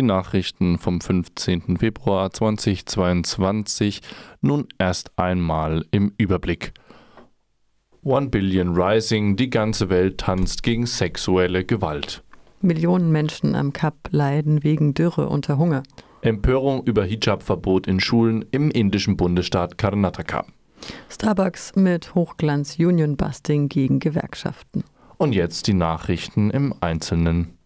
Die Nachrichten vom 15. Februar 2022 nun erst einmal im Überblick. One Billion Rising, die ganze Welt tanzt gegen sexuelle Gewalt. Millionen Menschen am Kap leiden wegen Dürre unter Hunger. Empörung über Hijab-Verbot in Schulen im indischen Bundesstaat Karnataka. Starbucks mit Hochglanz Union Busting gegen Gewerkschaften. Und jetzt die Nachrichten im Einzelnen.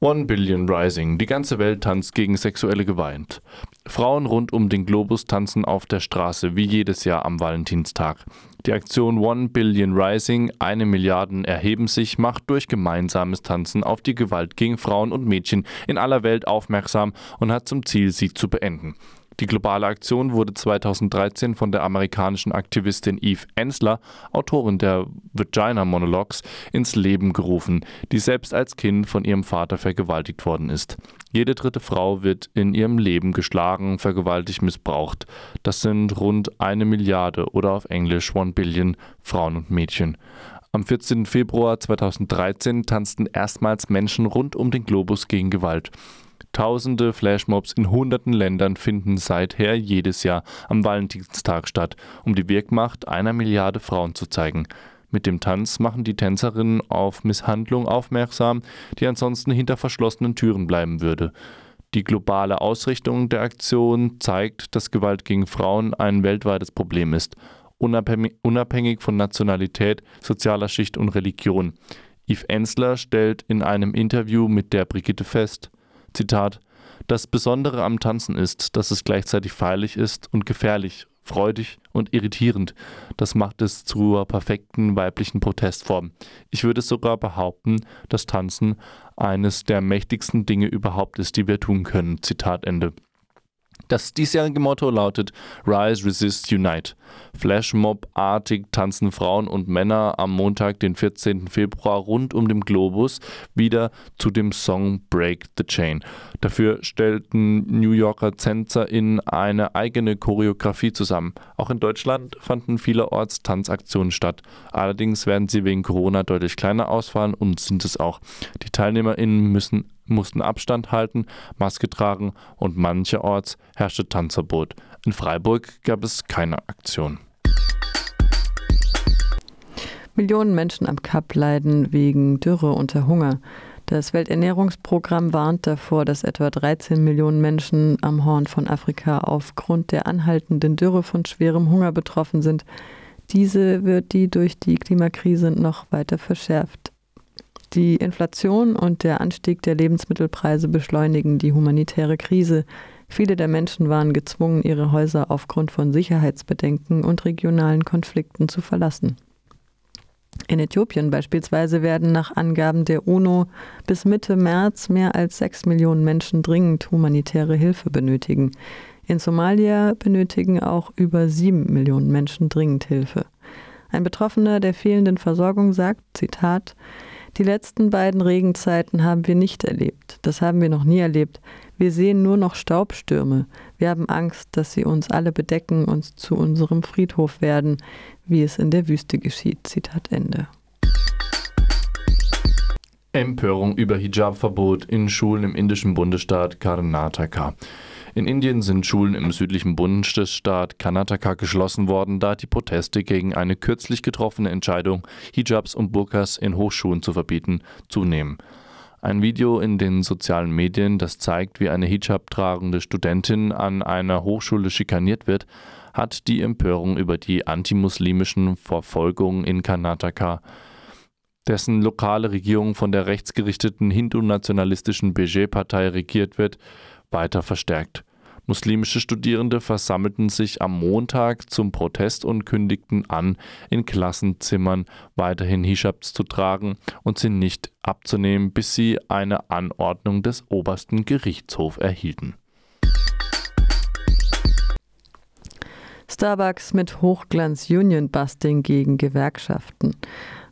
One Billion Rising. Die ganze Welt tanzt gegen sexuelle Gewalt. Frauen rund um den Globus tanzen auf der Straße wie jedes Jahr am Valentinstag. Die Aktion One Billion Rising, eine Milliarden erheben sich, macht durch gemeinsames Tanzen auf die Gewalt gegen Frauen und Mädchen in aller Welt aufmerksam und hat zum Ziel, sie zu beenden. Die globale Aktion wurde 2013 von der amerikanischen Aktivistin Eve Ensler, Autorin der Vagina Monologues, ins Leben gerufen, die selbst als Kind von ihrem Vater vergewaltigt worden ist. Jede dritte Frau wird in ihrem Leben geschlagen, vergewaltigt, missbraucht. Das sind rund eine Milliarde oder auf Englisch One Billion Frauen und Mädchen. Am 14. Februar 2013 tanzten erstmals Menschen rund um den Globus gegen Gewalt. Tausende Flashmobs in hunderten Ländern finden seither jedes Jahr am Valentinstag statt, um die Wirkmacht einer Milliarde Frauen zu zeigen. Mit dem Tanz machen die Tänzerinnen auf Misshandlung aufmerksam, die ansonsten hinter verschlossenen Türen bleiben würde. Die globale Ausrichtung der Aktion zeigt, dass Gewalt gegen Frauen ein weltweites Problem ist, unabhängig von Nationalität, sozialer Schicht und Religion. Yves Ensler stellt in einem Interview mit der Brigitte fest, Zitat, das Besondere am Tanzen ist, dass es gleichzeitig feierlich ist und gefährlich, freudig und irritierend. Das macht es zur perfekten weiblichen Protestform. Ich würde sogar behaupten, dass Tanzen eines der mächtigsten Dinge überhaupt ist, die wir tun können. Zitat Ende. Das diesjährige Motto lautet Rise, Resist, Unite. Flashmob-artig tanzen Frauen und Männer am Montag, den 14. Februar, rund um den Globus wieder zu dem Song Break the Chain. Dafür stellten New Yorker TänzerInnen eine eigene Choreografie zusammen. Auch in Deutschland fanden vielerorts Tanzaktionen statt. Allerdings werden sie wegen Corona deutlich kleiner ausfallen und sind es auch. Die TeilnehmerInnen müssen mussten Abstand halten, Maske tragen und mancherorts herrschte Tanzverbot. In Freiburg gab es keine Aktion. Millionen Menschen am Kap leiden wegen Dürre unter Hunger. Das Welternährungsprogramm warnt davor, dass etwa 13 Millionen Menschen am Horn von Afrika aufgrund der anhaltenden Dürre von schwerem Hunger betroffen sind. Diese wird die durch die Klimakrise noch weiter verschärft. Die Inflation und der Anstieg der Lebensmittelpreise beschleunigen die humanitäre Krise. Viele der Menschen waren gezwungen, ihre Häuser aufgrund von Sicherheitsbedenken und regionalen Konflikten zu verlassen. In Äthiopien beispielsweise werden nach Angaben der UNO bis Mitte März mehr als sechs Millionen Menschen dringend humanitäre Hilfe benötigen. In Somalia benötigen auch über sieben Millionen Menschen dringend Hilfe. Ein Betroffener der fehlenden Versorgung sagt, Zitat, die letzten beiden Regenzeiten haben wir nicht erlebt. Das haben wir noch nie erlebt. Wir sehen nur noch Staubstürme. Wir haben Angst, dass sie uns alle bedecken und zu unserem Friedhof werden, wie es in der Wüste geschieht. Zitat Ende. Empörung über Hijab-Verbot in Schulen im indischen Bundesstaat Karnataka. In Indien sind Schulen im südlichen Bundesstaat Karnataka geschlossen worden, da die Proteste gegen eine kürzlich getroffene Entscheidung, Hijabs und Burkas in Hochschulen zu verbieten, zunehmen. Ein Video in den sozialen Medien, das zeigt, wie eine Hijab tragende Studentin an einer Hochschule schikaniert wird, hat die Empörung über die antimuslimischen Verfolgungen in Karnataka dessen lokale Regierung von der rechtsgerichteten hindu-nationalistischen BG-Partei regiert wird, weiter verstärkt. Muslimische Studierende versammelten sich am Montag zum Protest und kündigten an, in Klassenzimmern weiterhin Hijabs zu tragen und sie nicht abzunehmen, bis sie eine Anordnung des obersten Gerichtshofs erhielten. Starbucks mit Hochglanz Union Busting gegen Gewerkschaften.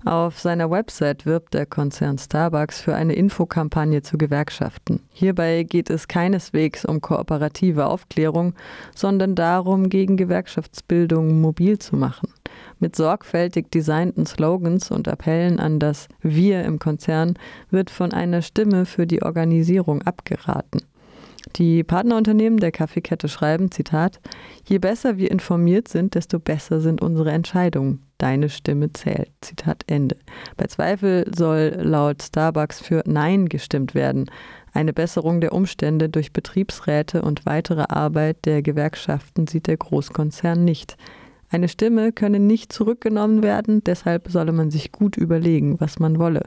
Auf seiner Website wirbt der Konzern Starbucks für eine Infokampagne zu Gewerkschaften. Hierbei geht es keineswegs um kooperative Aufklärung, sondern darum, gegen Gewerkschaftsbildung mobil zu machen. Mit sorgfältig designten Slogans und Appellen an das Wir im Konzern wird von einer Stimme für die Organisierung abgeraten. Die Partnerunternehmen der Kaffeekette schreiben, Zitat, je besser wir informiert sind, desto besser sind unsere Entscheidungen. Deine Stimme zählt. Zitat Ende. Bei Zweifel soll laut Starbucks für Nein gestimmt werden. Eine Besserung der Umstände durch Betriebsräte und weitere Arbeit der Gewerkschaften sieht der Großkonzern nicht. Eine Stimme könne nicht zurückgenommen werden, deshalb solle man sich gut überlegen, was man wolle.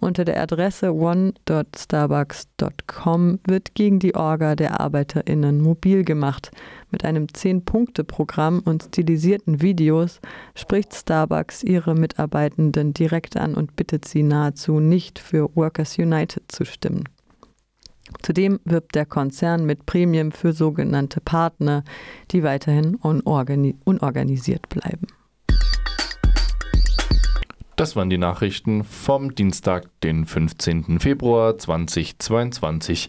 Unter der Adresse one.starbucks.com wird gegen die Orga der ArbeiterInnen mobil gemacht. Mit einem 10-Punkte-Programm und stilisierten Videos spricht Starbucks ihre Mitarbeitenden direkt an und bittet sie nahezu nicht für Workers United zu stimmen. Zudem wirbt der Konzern mit Prämien für sogenannte Partner, die weiterhin unorganisiert bleiben. Das waren die Nachrichten vom Dienstag, den 15. Februar 2022.